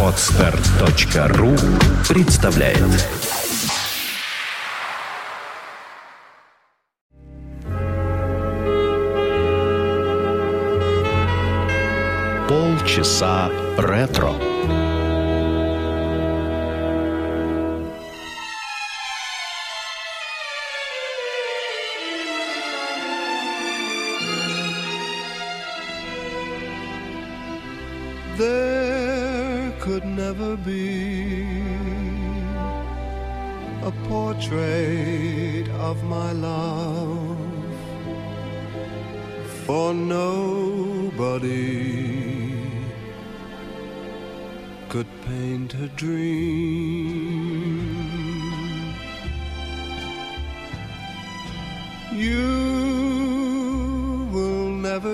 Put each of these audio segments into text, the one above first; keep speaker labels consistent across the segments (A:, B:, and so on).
A: Отстар.ру представляет Полчаса ретро.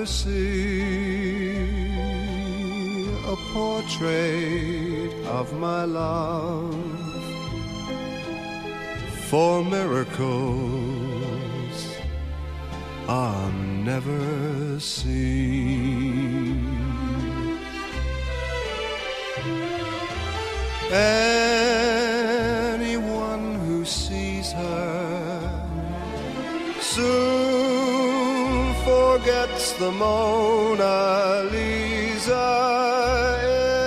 B: See a portrait of my love, for miracles are never seen. Anyone who sees her soon forgets the Mona Lisa.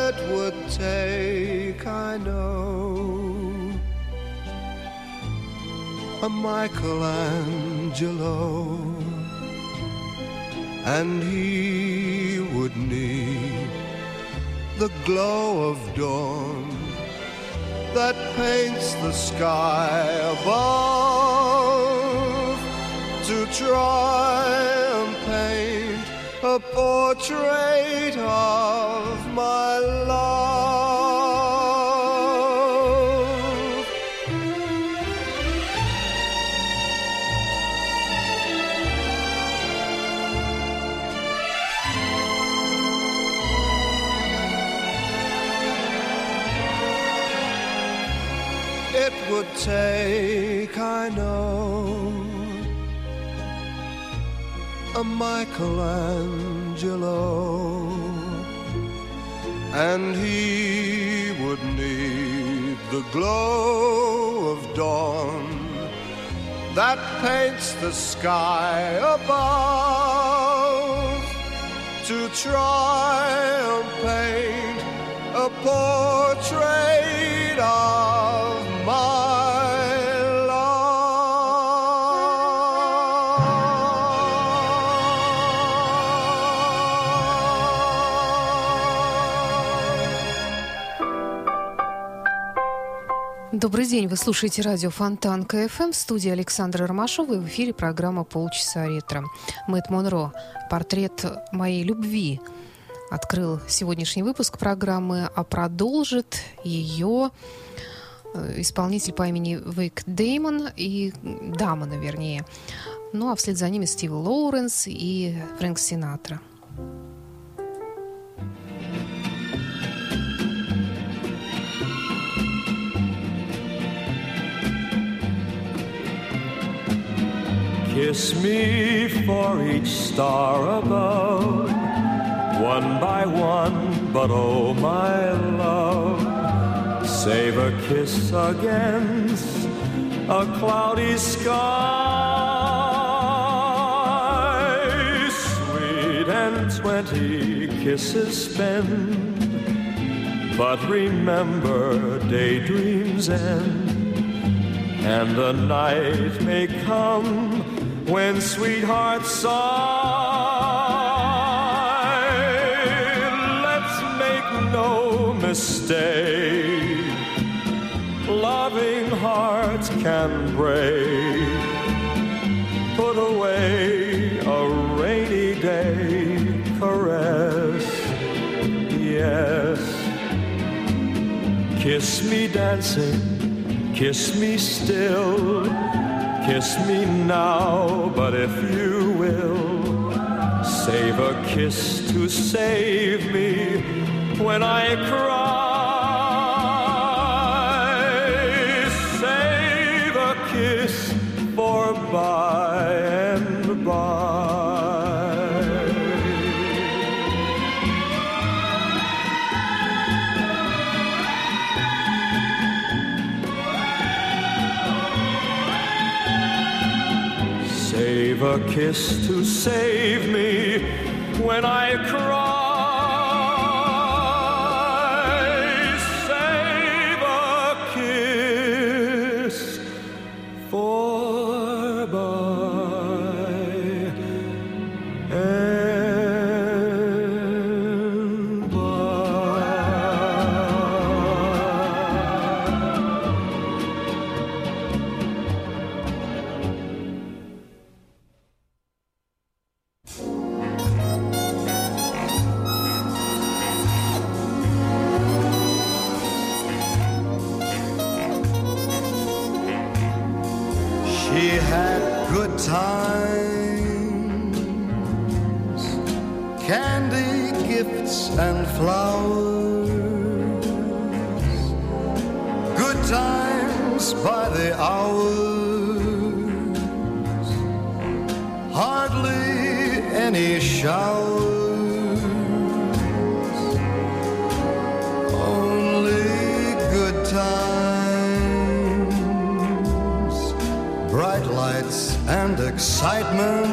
B: It would take, I know, a Michelangelo, and he would need the glow of dawn that paints the sky above to try a portrait of my love. Michelangelo, and he would need the glow of dawn that paints the sky above to try and paint a portrait of
C: Добрый день, вы слушаете радио Фонтан КФМ в студии Александра Ромашова и в эфире программа «Полчаса ретро». Мэтт Монро «Портрет моей любви» открыл сегодняшний выпуск программы, а продолжит ее э, исполнитель по имени Вейк Деймон и Дамона, вернее. Ну а вслед за ними Стив Лоуренс и Фрэнк Синатра.
D: Kiss me for each star above, one by one, but oh my love, save a kiss against a cloudy sky. Sweet and twenty kisses spend, but remember daydreams end. And the night may come when sweethearts sigh. Let's make no mistake. Loving hearts can break. Put away a rainy day caress. Yes. Kiss me dancing Kiss me still, kiss me now, but if you will, save a kiss to save me when I cry. A kiss to save me when I cry.
E: She had good times, candy, gifts, and flowers. Good times by the hours, hardly any showers, and excitement.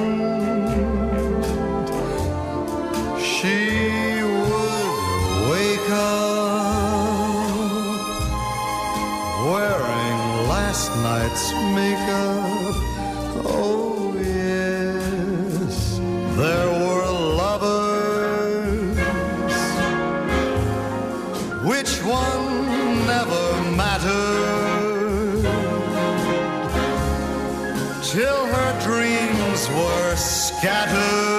E: She would wake up wearing last night's makeup. Oh, yes, there were lovers. Which one never mattered? Were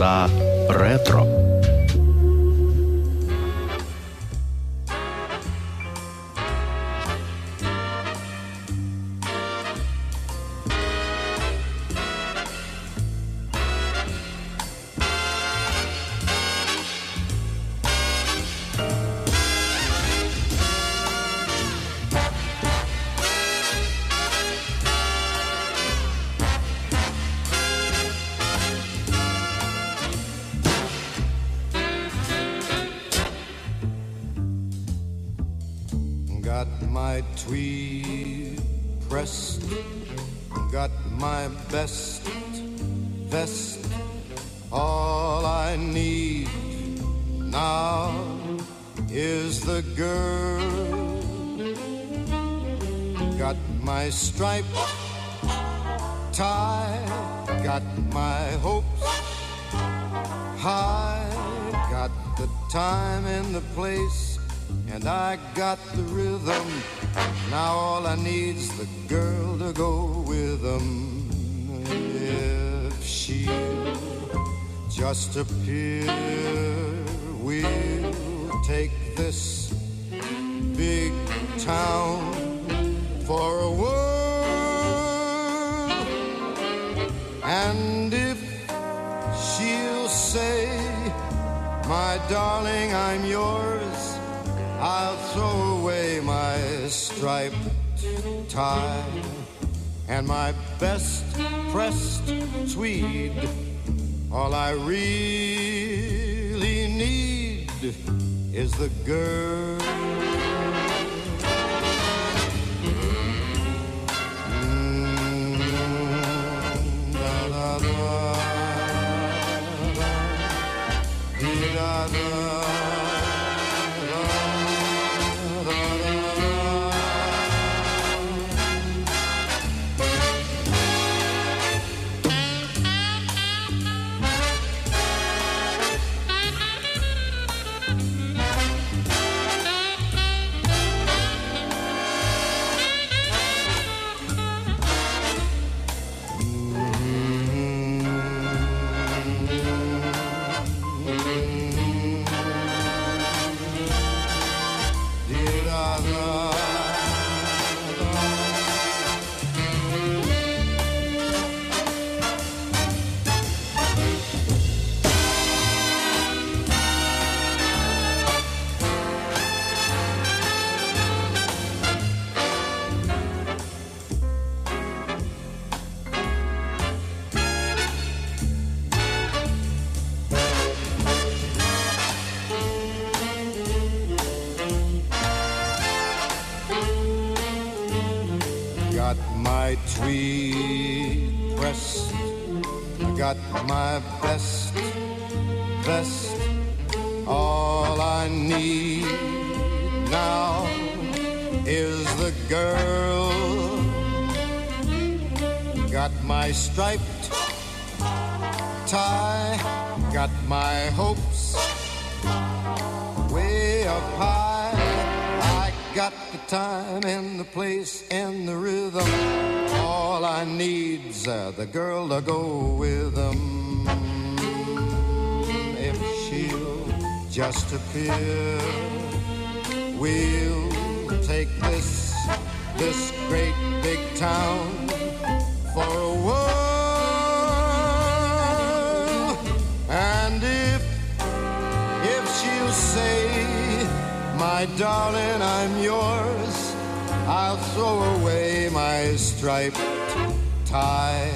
E: Ah. Tweed pressed, got my best vest. All I need now is the girl. Got my striped tie, got my hopes high, got the time and the place, and I got the rhythm. Now all I need's the girl to go with them. If she'll just appear, we'll take this big town for a whirl. And if she'll say, My darling, I'm yours, I'll throw away my striped tie and my best pressed tweed. All I really need is the girl. Mm, da, da, da. My tweed pressed. I got my best vest. All I need now is the girl. Got my striped tie. Got my hopes way up high. Time and the place and the rhythm. All I need's uh, the girl to go with them. If she'll just appear, we'll take this this great big town for a whirl. My darling, I'm yours, I'll throw away my striped tie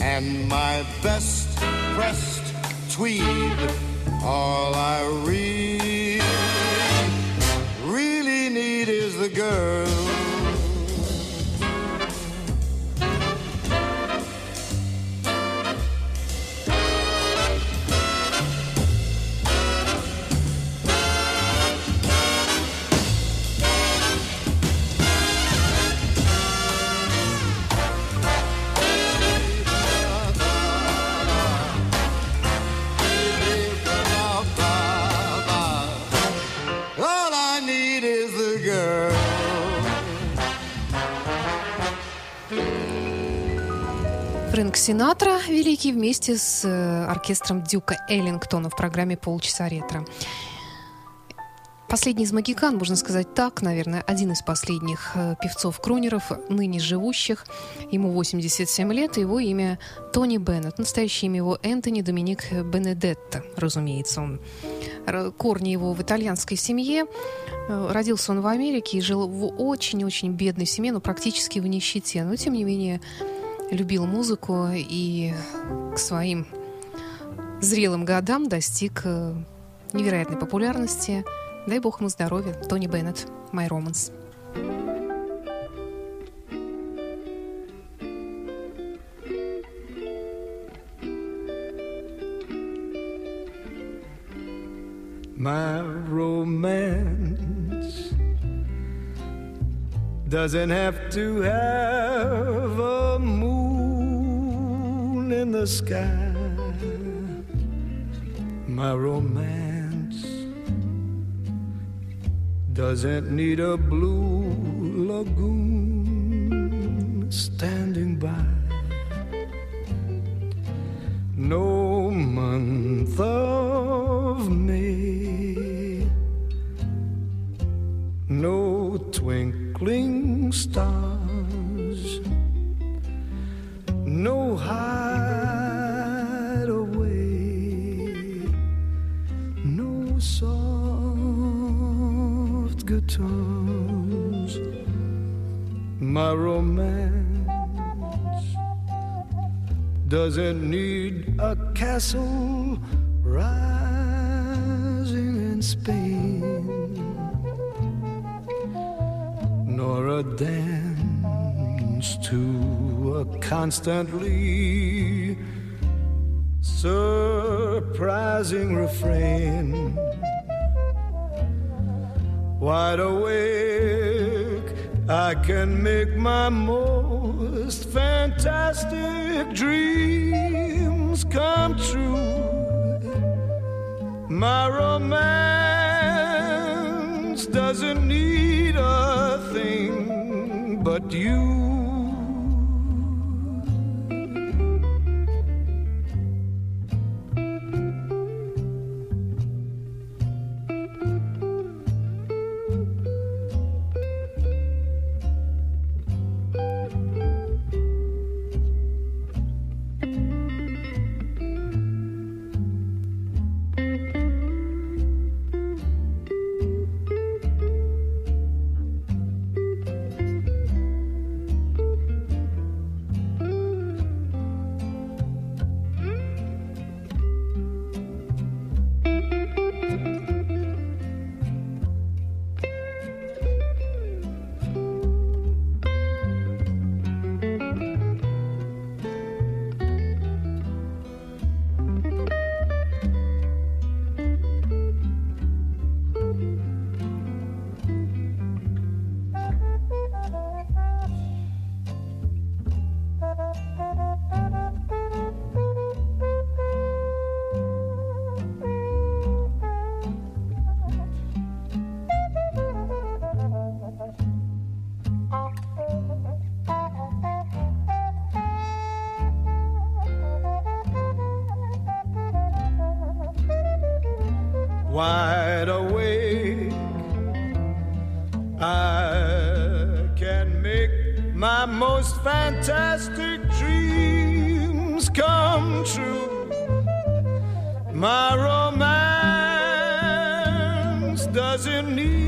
E: and my best pressed tweed. All I really, really need is the girl.
C: Фрэнк Синатра великий вместе с э, оркестром Дюка Эллингтона в программе «Полчаса ретро». Последний из магикан, можно сказать так, наверное, один из последних э, певцов-крунеров, ныне живущих. Ему 87 лет, его имя Тони Беннет. Настоящее имя его Энтони Доминик Бенедетто, разумеется. Он корни его в итальянской семье. Э, Родился он в Америке и жил в очень-очень бедной семье, но практически в нищете. Но, тем не менее, любил музыку и к своим зрелым годам достиг э, невероятной популярности. Дай бог ему здоровья. Тони Беннет, «My Romance».
F: My romance doesn't have to have a moon in the sky. My romance doesn't need a blue lagoon standing by. No month of May, no twinkling stars, no hideaway, no soft guitars. My romance
G: doesn't need a castle rising in Spain, a dance to a constantly surprising refrain. Wide awake, I can make my most fantastic dreams come true. My romance doesn't need a thing but you. I can make my most fantastic dreams come true. My romance doesn't need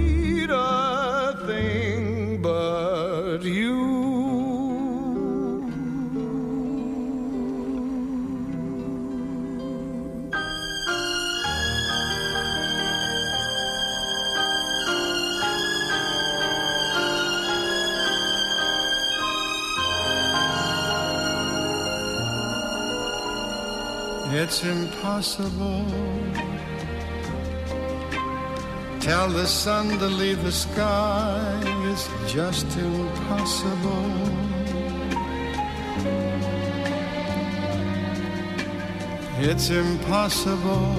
G: It's impossible. Tell the sun to leave the sky. It's just impossible. It's impossible.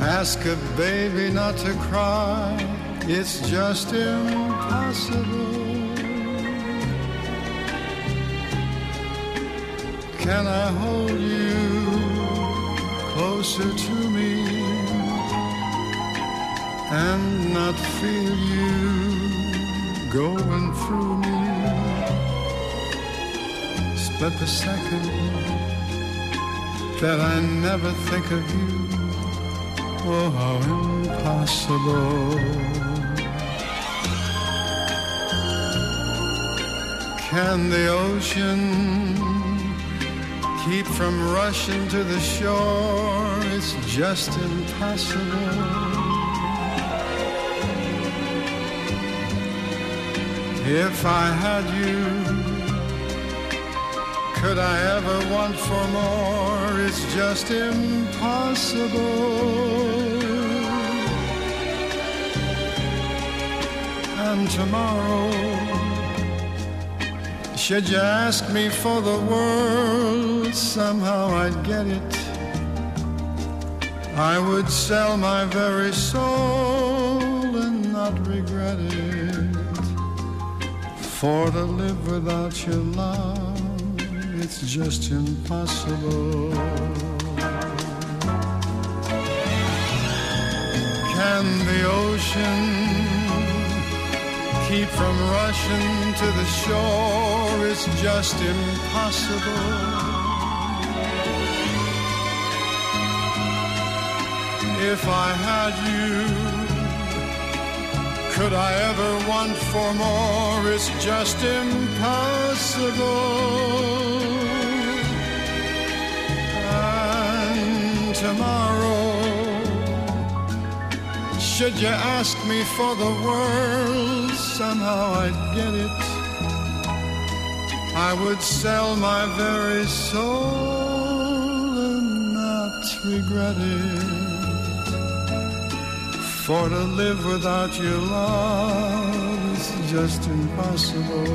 G: Ask a baby not to cry. It's just impossible. Can I hold you closer to me and not feel you going through me? Split the second that I never think of you. Oh, how impossible. Can the ocean keep from rushing to the shore. It's just impossible. If I had you, could I ever want for more? It's just impossible. And tomorrow, should you ask me for the world, somehow I'd get it. I would sell my very soul and not regret it. For to live without your love, it's just impossible. Can the ocean keep from rushing to the shore is just impossible. If I had you, could I ever want for more? It's just impossible. Should you ask me for the world, somehow I'd get it. I would sell my very soul and not regret it. For to live without your love is just impossible.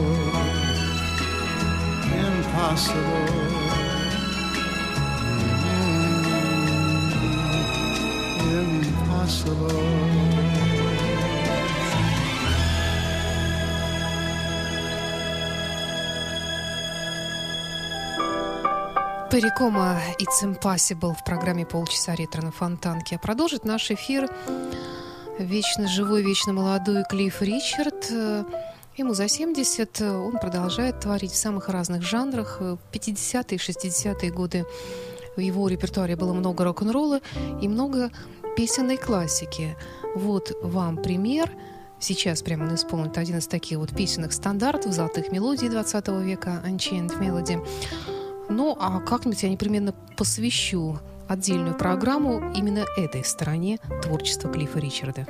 G: Impossible. Impossible.
C: Перекома It's Impossible в программе «Полчаса ретро на Фонтанке». А продолжит наш эфир вечно живой, вечно молодой Клифф Ричард. Ему за 70, он продолжает творить в самых разных жанрах. 50-е, 60-е годы в его репертуаре было много рок-н-ролла и много песенной классики. Вот вам пример. Сейчас прямо он исполнит один из таких вот песенных стандартов, золотых мелодий 20 века, Unchained Melody. Ну, а как-нибудь я непременно посвящу отдельную программу именно этой стороне творчества Клиффа Ричарда.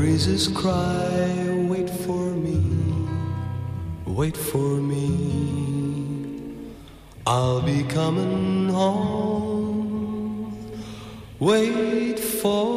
B: Breezes cry, wait for me, wait for me. I'll be coming home, wait for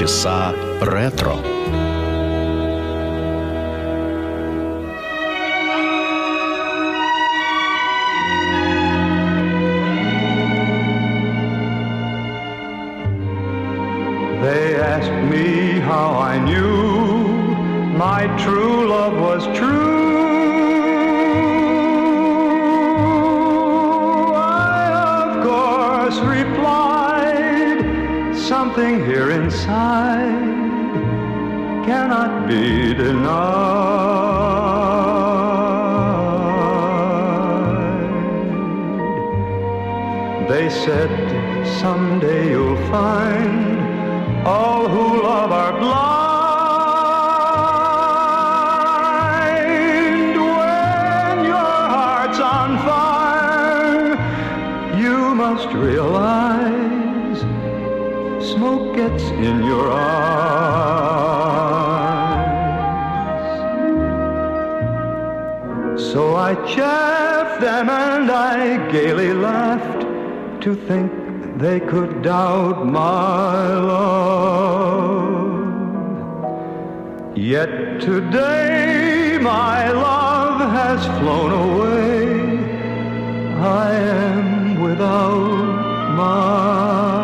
A: часа ретро.
D: Said, someday you'll find all who love are blind. When your heart's on fire, you must realize smoke gets in your eyes. So I chaffed them and I gaily laughed to think they could doubt my love. Yet today my love has flown away. I am without my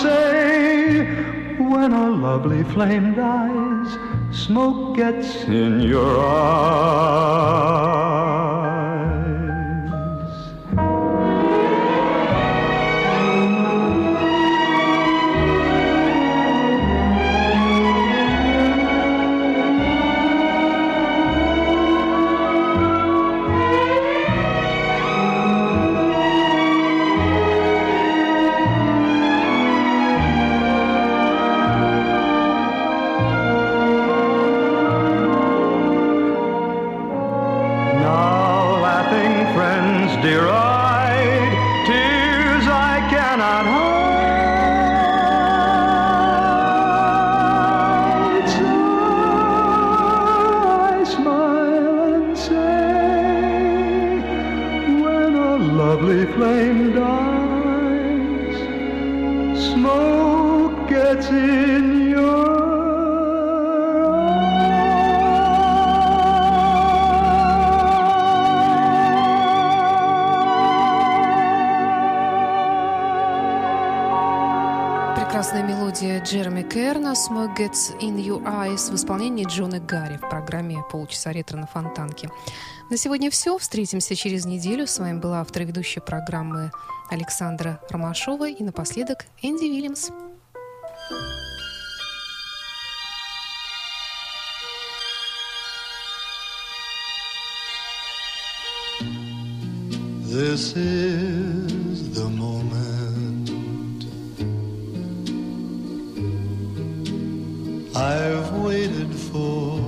D: say, when a lovely flame dies, smoke gets in your eyes.
C: Керна «Smoke Gets In Your Eyes» в исполнении Джона Гарри в программе «Полчаса ретро на Фонтанке». На сегодня все. Встретимся через неделю. С вами была автор ведущая программы Александра Ромашова и напоследок Энди Вильямс.
B: This is I've waited for.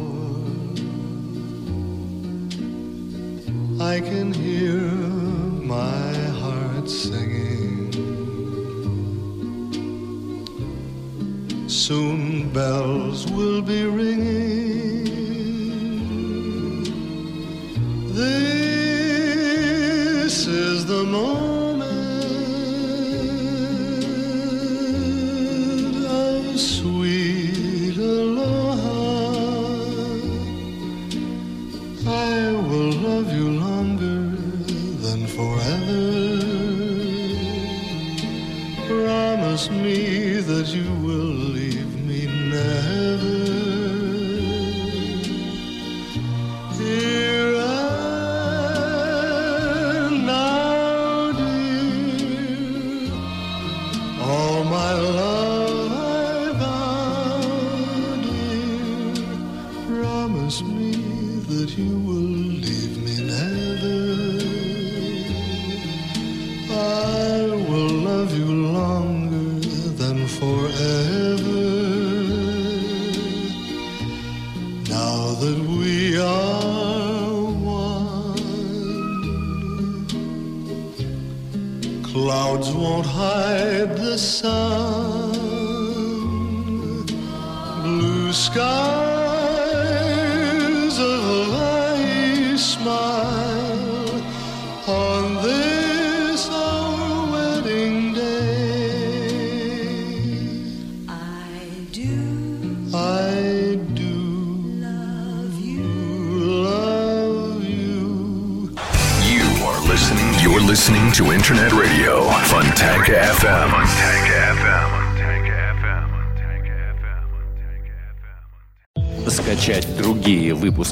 B: I can hear my heart singing. Soon bells will be ringing. Sun,